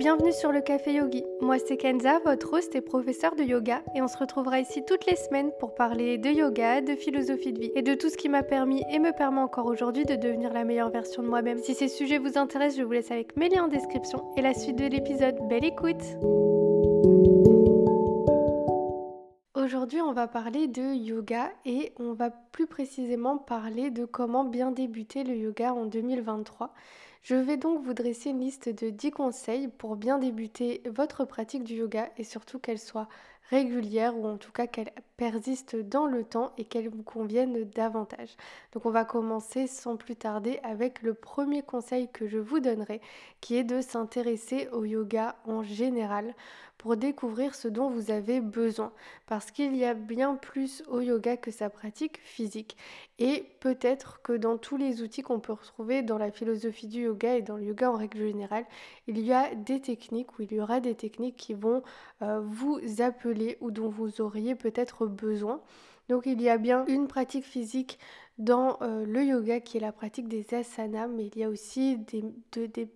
bienvenue sur le Café Yogi. Moi c'est Kenza, votre host et professeur de yoga et on se retrouvera ici toutes les semaines pour parler de yoga, de philosophie de vie et de tout ce qui m'a permis et me permet encore aujourd'hui de devenir la meilleure version de moi-même. Si ces sujets vous intéressent, je vous laisse avec mes liens en description et la suite de l'épisode. Belle écoute Aujourd'hui, on va parler de yoga et on va plus précisément parler de comment bien débuter le yoga en 2023. Je vais donc vous dresser une liste de 10 conseils pour bien débuter votre pratique du yoga et surtout qu'elle soit régulière ou en tout cas qu'elle persiste dans le temps et qu'elle vous convienne davantage. Donc on va commencer sans plus tarder avec le premier conseil que je vous donnerai qui est de s'intéresser au yoga en général pour découvrir ce dont vous avez besoin. Parce qu'il y a bien plus au yoga que sa pratique physique. Et peut-être que dans tous les outils qu'on peut retrouver dans la philosophie du yoga et dans le yoga en règle générale, il y a des techniques ou il y aura des techniques qui vont euh, vous appeler ou dont vous auriez peut-être besoin. Donc il y a bien une pratique physique dans euh, le yoga qui est la pratique des asanas, mais il y a aussi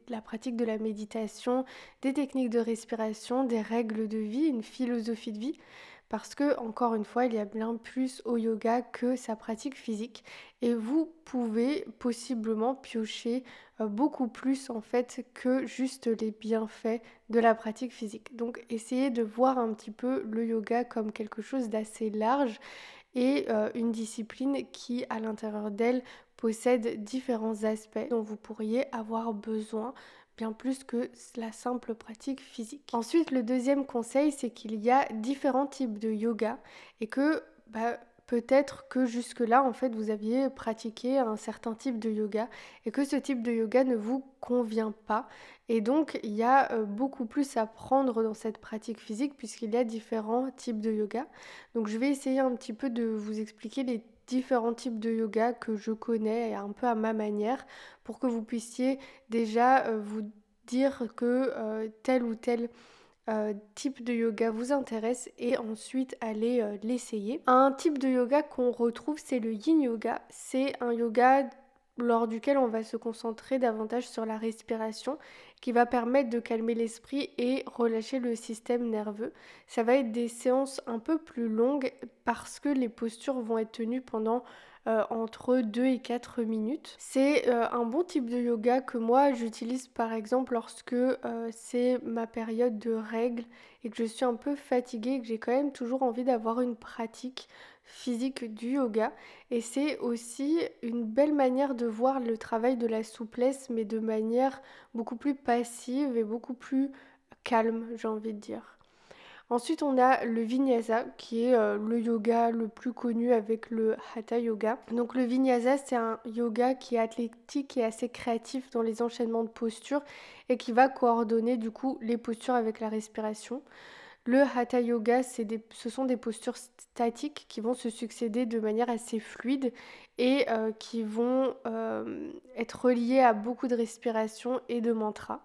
la pratique de la méditation, des techniques de respiration, des règles de vie, une philosophie de vie. Parce que, encore une fois, il y a bien plus au yoga que sa pratique physique. Et vous pouvez possiblement piocher euh, beaucoup plus en fait que juste les bienfaits de la pratique physique. Donc essayez de voir un petit peu le yoga comme quelque chose d'assez large et euh, une discipline qui, à l'intérieur d'elle, possède différents aspects dont vous pourriez avoir besoin bien plus que la simple pratique physique. Ensuite, le deuxième conseil, c'est qu'il y a différents types de yoga et que bah, peut-être que jusque-là, en fait, vous aviez pratiqué un certain type de yoga et que ce type de yoga ne vous convient pas. Et donc, il y a euh, beaucoup plus à prendre dans cette pratique physique puisqu'il y a différents types de yoga. Donc, je vais essayer un petit peu de vous expliquer les différents types de yoga que je connais un peu à ma manière pour que vous puissiez déjà euh, vous dire que euh, tel ou tel euh, type de yoga vous intéresse et ensuite aller l'essayer. Un type de yoga qu'on retrouve, c'est le yin yoga. C'est un yoga lors duquel on va se concentrer davantage sur la respiration qui va permettre de calmer l'esprit et relâcher le système nerveux. Ça va être des séances un peu plus longues parce que les postures vont être tenues pendant euh, entre 2 et 4 minutes. C'est euh, un bon type de yoga que moi j'utilise par exemple lorsque euh, c'est ma période de règles et que je suis un peu fatiguée et que j'ai quand même toujours envie d'avoir une pratique physique du yoga. Et c'est aussi une belle manière de voir le travail de la souplesse mais de manière beaucoup plus passive et beaucoup plus calme j'ai envie de dire. Ensuite, on a le vinyasa qui est euh, le yoga le plus connu avec le hatha yoga. Donc le vinyasa, c'est un yoga qui est athlétique et assez créatif dans les enchaînements de postures et qui va coordonner du coup les postures avec la respiration. Le hatha yoga, ce sont des postures statiques qui vont se succéder de manière assez fluide et euh, qui vont euh, être reliées à beaucoup de respiration et de mantra.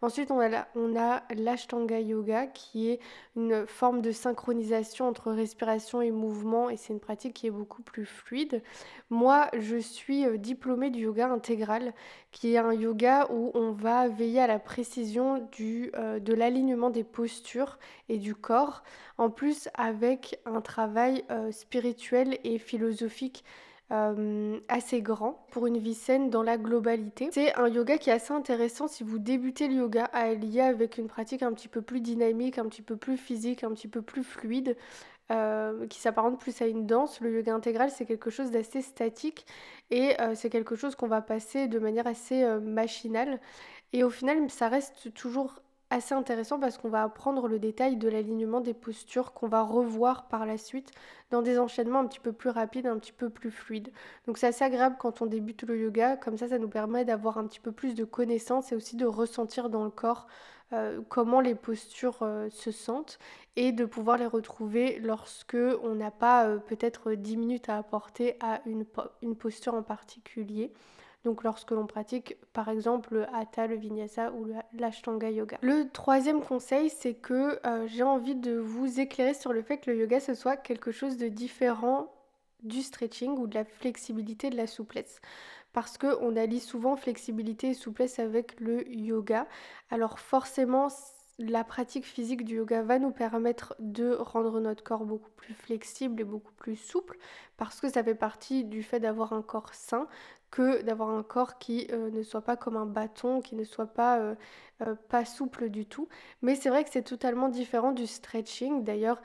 Ensuite, on a, l'Ashtanga Yoga qui est une forme de synchronisation entre respiration et mouvement et c'est une pratique qui est beaucoup plus fluide. Moi, je suis euh, diplômée du yoga intégral qui est un yoga où on va veiller à la précision du, de l'alignement des postures et du corps, en plus avec un travail spirituel et philosophique euh, assez grand pour une vie saine dans la globalité. C'est un yoga qui est assez intéressant si vous débutez le yoga à lier avec une pratique un petit peu plus dynamique, un petit peu plus physique, un petit peu plus fluide. Euh, qui s'apparente plus à une danse. Le yoga intégral, c'est quelque chose d'assez statique et euh, c'est quelque chose qu'on va passer de manière assez machinale. Et au final, ça reste toujours assez intéressant parce qu'on va apprendre le détail de l'alignement des postures qu'on va revoir par la suite dans des enchaînements un petit peu plus rapides, un petit peu plus fluides. Donc c'est assez agréable quand on débute le yoga, comme ça ça nous permet d'avoir un petit peu plus de connaissances et aussi de ressentir dans le corps euh, comment les postures euh, se sentent et de pouvoir les retrouver lorsque on n'a pas euh, peut-être 10 minutes à apporter à une, une posture en particulier donc lorsque l'on pratique par exemple le hatha, le vinyasa ou l'ashtanga yoga. Le troisième conseil, c'est que euh, j'ai envie de vous éclairer sur le fait que le yoga ce soit quelque chose de différent du stretching ou de la flexibilité, de la souplesse. Parce qu'on allie souvent flexibilité et souplesse avec le yoga. Alors forcément, la pratique physique du yoga va nous permettre de rendre notre corps beaucoup plus flexible et beaucoup plus souple parce que ça fait partie du fait d'avoir un corps sain que d'avoir un corps qui euh, ne soit pas comme un bâton, qui ne soit euh, euh, pas souple du tout. Mais c'est vrai que c'est totalement différent du stretching. D'ailleurs,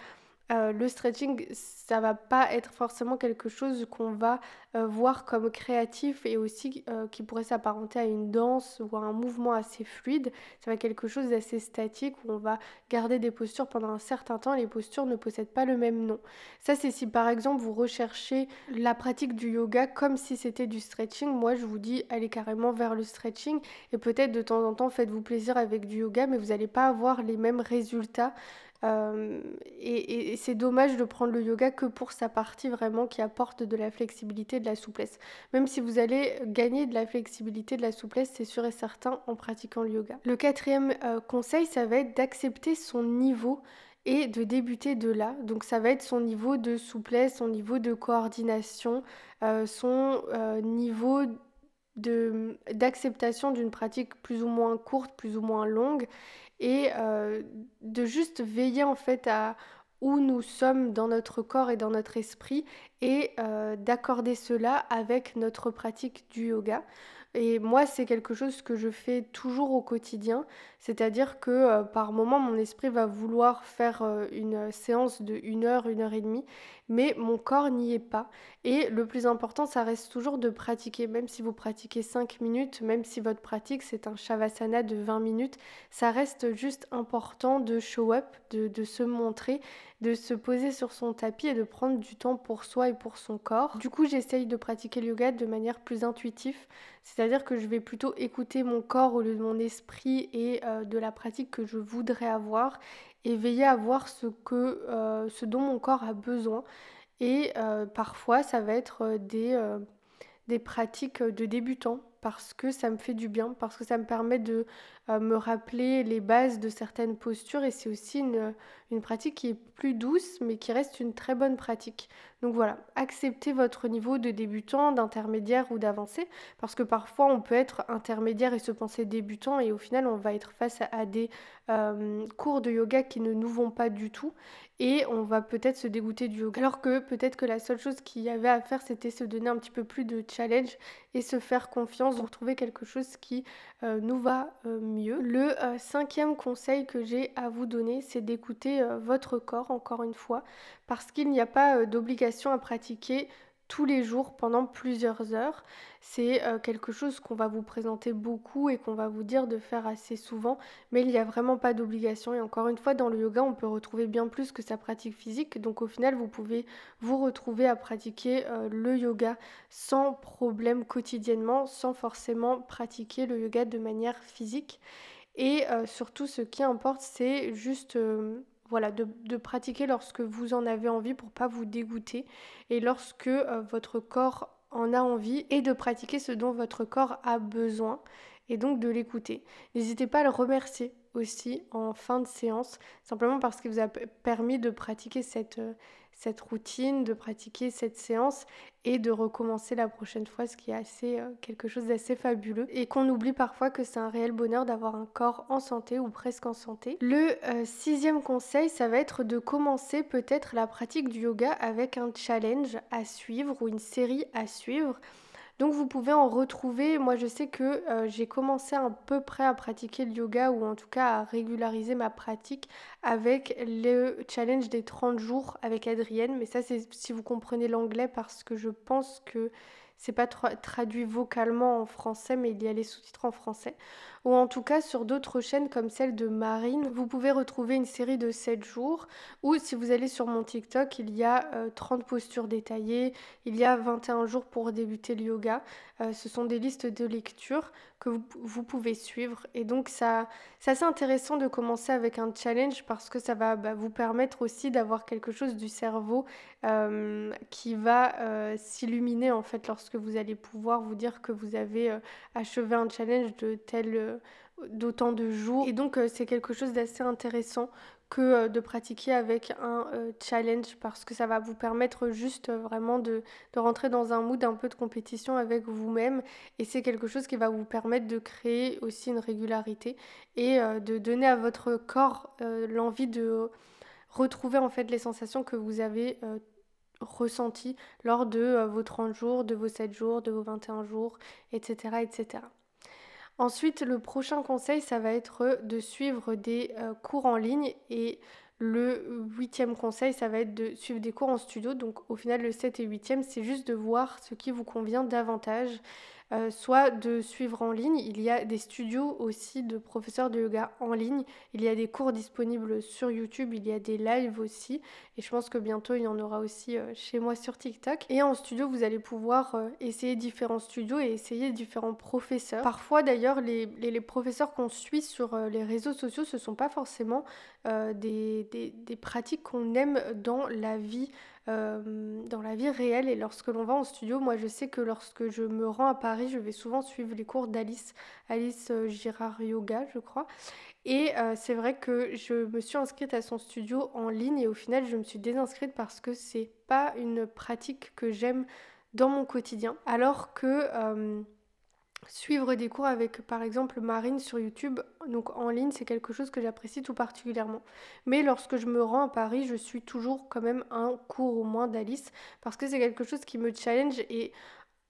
euh, le stretching, ça va pas être forcément quelque chose qu'on va euh, voir comme créatif et aussi euh, qui pourrait s'apparenter à une danse ou à un mouvement assez fluide. Ça va être quelque chose d'assez statique où on va garder des postures pendant un certain temps. Les postures ne possèdent pas le même nom. Ça, c'est si par exemple vous recherchez la pratique du yoga comme si c'était du stretching. Moi, je vous dis, allez carrément vers le stretching et peut-être de temps en temps faites-vous plaisir avec du yoga, mais vous n'allez pas avoir les mêmes résultats euh, et, c'est dommage de prendre le yoga que pour sa partie vraiment qui apporte de la flexibilité, de la souplesse. Même si vous allez gagner de la flexibilité, de la souplesse, c'est sûr et certain en pratiquant le yoga. Le quatrième euh, conseil, ça va être d'accepter son niveau et de débuter de là. Donc ça va être son niveau de souplesse, son niveau de coordination, euh, son niveau d'acceptation d'une pratique plus ou moins courte, plus ou moins longue et euh, de juste veiller en fait à où nous sommes dans notre corps et dans notre esprit et euh, d'accorder cela avec notre pratique du yoga. Et moi, c'est quelque chose que je fais toujours au quotidien, c'est-à-dire que euh, par moment, mon esprit va vouloir faire euh, une séance de une heure, une heure et demie, mais mon corps n'y est pas. Et le plus important, ça reste toujours de pratiquer, même si vous pratiquez 5 minutes, même si votre pratique c'est un shavasana de 20 minutes, ça reste juste important de show up, de, se montrer, de se poser sur son tapis et de prendre du temps pour soi et pour son corps. Du coup, j'essaye de pratiquer le yoga de manière plus intuitive, que je vais plutôt écouter mon corps au lieu de mon esprit et euh, de la pratique que je voudrais avoir et veiller à voir ce, que, euh, ce dont mon corps a besoin. Et euh, parfois, ça va être des, des pratiques de débutants parce que ça me fait du bien, parce que ça me permet de me rappeler les bases de certaines postures et c'est aussi une, une, pratique qui est plus douce mais qui reste une très bonne pratique. Donc voilà, acceptez votre niveau de débutant, d'intermédiaire ou d'avancé parce que parfois on peut être intermédiaire et se penser débutant et au final on va être face à, des euh, cours de yoga qui ne nous vont pas du tout et on va peut-être se dégoûter du yoga. Alors que peut-être que la seule chose qu'il y avait à faire c'était se donner un petit peu plus de challenge et se faire confiance, retrouver quelque chose qui euh, nous va euh, mieux. Le cinquième conseil que j'ai à vous donner, c'est d'écouter votre corps, encore une fois, parce qu'il n'y a pas d'obligation à pratiquer tous les jours pendant plusieurs heures. C'est euh, quelque chose qu'on va vous présenter beaucoup et qu'on va vous dire de faire assez souvent, mais il n'y a vraiment pas d'obligation. Et encore une fois, dans le yoga, on peut retrouver bien plus que sa pratique physique. Donc au final, vous pouvez vous retrouver à pratiquer euh, le yoga sans problème quotidiennement, sans forcément pratiquer le yoga de manière physique. Et euh, surtout, ce qui importe, c'est juste voilà, de, pratiquer lorsque vous en avez envie pour pas vous dégoûter et lorsque euh, votre corps en a envie et de pratiquer ce dont votre corps a besoin et donc de l'écouter. N'hésitez pas à le remercier aussi en fin de séance, simplement parce qu'il vous a permis de pratiquer cette, euh, cette routine, de pratiquer cette séance et de recommencer la prochaine fois, ce qui est assez euh, quelque chose d'assez fabuleux et qu'on oublie parfois que c'est un réel bonheur d'avoir un corps en santé ou presque en santé. Le euh, sixième conseil, ça va être de commencer peut-être la pratique du yoga avec un challenge à suivre ou une série à suivre. Donc vous pouvez en retrouver. Moi je sais que euh, j'ai commencé à peu près à pratiquer le yoga ou en tout cas à régulariser ma pratique avec le challenge des 30 jours avec Adrienne. Mais ça c'est si vous comprenez l'anglais parce que je pense que c'est pas traduit vocalement en français, mais il y a les sous-titres en français. Ou en tout cas sur d'autres chaînes comme celle de Marine, vous pouvez retrouver une série de 7 jours. Ou si vous allez sur mon TikTok, il y a 30 euh, postures détaillées, il y a 21 jours pour débuter le yoga. Euh, ce sont des listes de lecture que vous, pouvez suivre. Et donc ça, c'est assez intéressant de commencer avec un challenge parce que ça va bah, vous permettre aussi d'avoir quelque chose du cerveau euh, qui va s'illuminer en fait lorsque que vous allez pouvoir vous dire que vous avez euh, achevé un challenge de tel euh, d'autant de jours. Et donc euh, c'est quelque chose d'assez intéressant que euh, de pratiquer avec un euh, challenge parce que ça va vous permettre juste euh, vraiment de, rentrer dans un mood un peu de compétition avec vous-même et c'est quelque chose qui va vous permettre de créer aussi une régularité et de donner à votre corps l'envie de retrouver en fait les sensations que vous avez ressenties lors de vos 30 jours, de vos 7 jours, de vos 21 jours, etc. etc. Ensuite, le prochain conseil, ça va être de suivre des euh, cours en ligne et le huitième conseil, ça va être de suivre des cours en studio. Donc au final, le 7 et 8e, c'est juste de voir ce qui vous convient davantage. Euh, soit de suivre en ligne. Il y a des studios aussi de professeurs de yoga en ligne. Il y a des cours disponibles sur YouTube. Il y a des lives aussi. Et je pense que bientôt, il y en aura aussi euh, chez moi sur TikTok. Et en studio, vous allez pouvoir euh, essayer différents studios et essayer différents professeurs. Parfois, d'ailleurs, les, les, professeurs qu'on suit sur les réseaux sociaux, ce ne sont pas forcément des, des, des pratiques qu'on aime dans la vie euh, dans la vie réelle. Et lorsque l'on va en studio, moi je sais que lorsque je me rends à Paris, je vais souvent suivre les cours d'Alice, Alice euh, Girard Yoga, je crois. Et euh, c'est vrai que je me suis inscrite à son studio en ligne et au final je me suis désinscrite parce que c'est pas une pratique que j'aime dans mon quotidien. Alors que Suivre des cours avec par exemple Marine sur YouTube, donc en ligne, c'est quelque chose que j'apprécie tout particulièrement. Mais lorsque je me rends à Paris, je suis toujours quand même un cours au moins d'Alice parce que c'est quelque chose qui me challenge et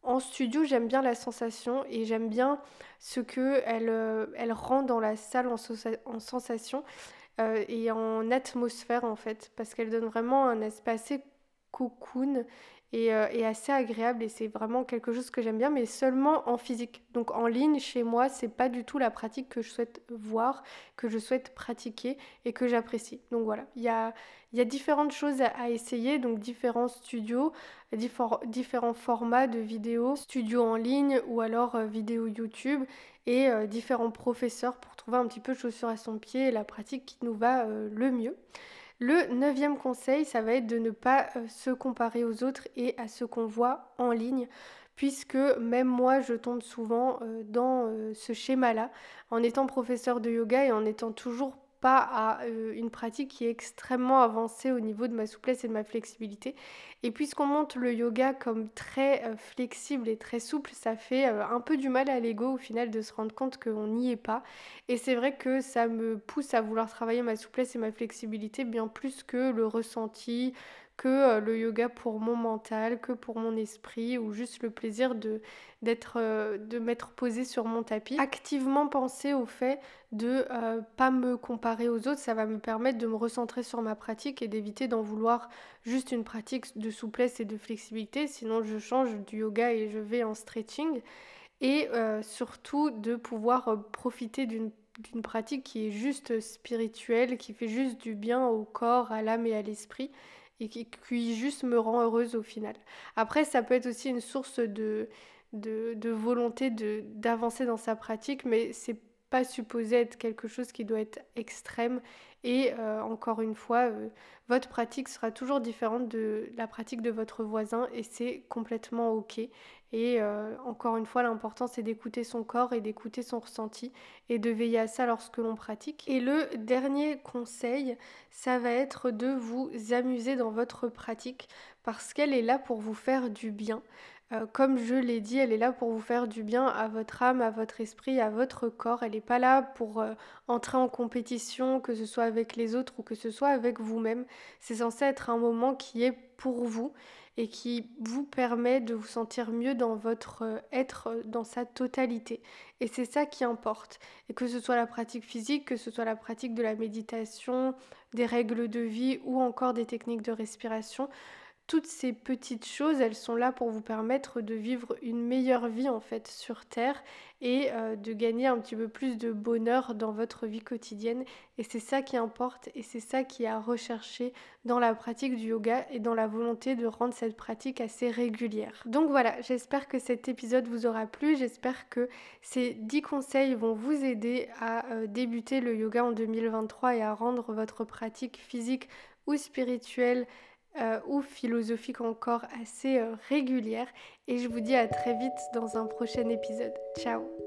en studio, j'aime bien la sensation et j'aime bien ce que elle, euh, elle rend dans la salle en, en sensation euh, et en atmosphère en fait parce qu'elle donne vraiment un aspect assez cocoon euh, et, assez agréable et c'est vraiment quelque chose que j'aime bien mais seulement en physique. Donc en ligne chez moi, c'est pas du tout la pratique que je souhaite voir, que je souhaite pratiquer et que j'apprécie. Donc voilà, il y a, y a différentes choses à, essayer, donc différents studios, différents formats de vidéos, studios en ligne ou alors euh, YouTube et euh, différents professeurs pour trouver un petit peu chaussure à son pied et la pratique qui nous va le mieux. Le neuvième conseil, ça va être de ne pas euh, se comparer aux autres et à ce qu'on voit en ligne puisque même moi je tombe souvent euh, dans euh, ce schéma-là. En étant professeur de yoga et en étant toujours pas à euh, une pratique qui est extrêmement avancée au niveau de ma souplesse et de ma flexibilité. Et puisqu'on monte le yoga comme très euh, flexible et très souple, ça fait euh, un peu du mal à l'ego au final de se rendre compte qu'on n'y est pas. Et c'est vrai que ça me pousse à vouloir travailler ma souplesse et ma flexibilité bien plus que le ressenti, que euh, le yoga pour mon mental, que pour mon esprit, ou juste le plaisir de euh, m'être posé sur mon tapis. Activement penser au fait de euh, pas me comparer aux autres, ça va me permettre de me recentrer sur ma pratique et d'éviter d'en vouloir juste une pratique de souplesse et de flexibilité. Sinon, je change du yoga et je vais en stretching. Et surtout de pouvoir profiter d'une d'une pratique qui est juste spirituelle, qui fait juste du bien au corps, à l'âme et à l'esprit et qui, juste me rend heureuse au final. Après, ça peut être aussi une source de, de, de volonté d'avancer dans sa pratique, mais c'est pas supposé être quelque chose qui doit être extrême. Et euh, encore une fois, euh, votre pratique sera toujours différente de la pratique de votre voisin et c'est complètement ok. Et euh, encore une fois, l'important c'est d'écouter son corps et d'écouter son ressenti et de veiller à ça lorsque l'on pratique. Et le dernier conseil, ça va être de vous amuser dans votre pratique parce qu'elle est là pour vous faire du bien. Euh, comme je l'ai dit, elle est là pour vous faire du bien à votre âme, à votre esprit, à votre corps. Elle n'est pas là pour euh, entrer en compétition, que ce soit avec les autres ou que ce soit avec vous-même. C'est censé être un moment qui est pour vous et qui vous permet de vous sentir mieux dans votre euh, être dans sa totalité. Et c'est ça qui importe. Et que ce soit la pratique physique, que ce soit la pratique de la méditation, des règles de vie ou encore des techniques de respiration, toutes ces petites choses, elles sont là pour vous permettre de vivre une meilleure vie en fait sur Terre et euh, de gagner un petit peu plus de bonheur dans votre vie quotidienne. Et c'est ça qui importe et c'est ça qui est à rechercher dans la pratique du yoga et dans la volonté de rendre cette pratique assez régulière. Donc voilà, j'espère que cet épisode vous aura plu. J'espère que ces 10 conseils vont vous aider à euh, débuter le yoga en 2023 et à rendre votre pratique physique ou spirituelle euh, ou philosophique encore assez euh, régulière. Et je vous dis à très vite dans un prochain épisode. Ciao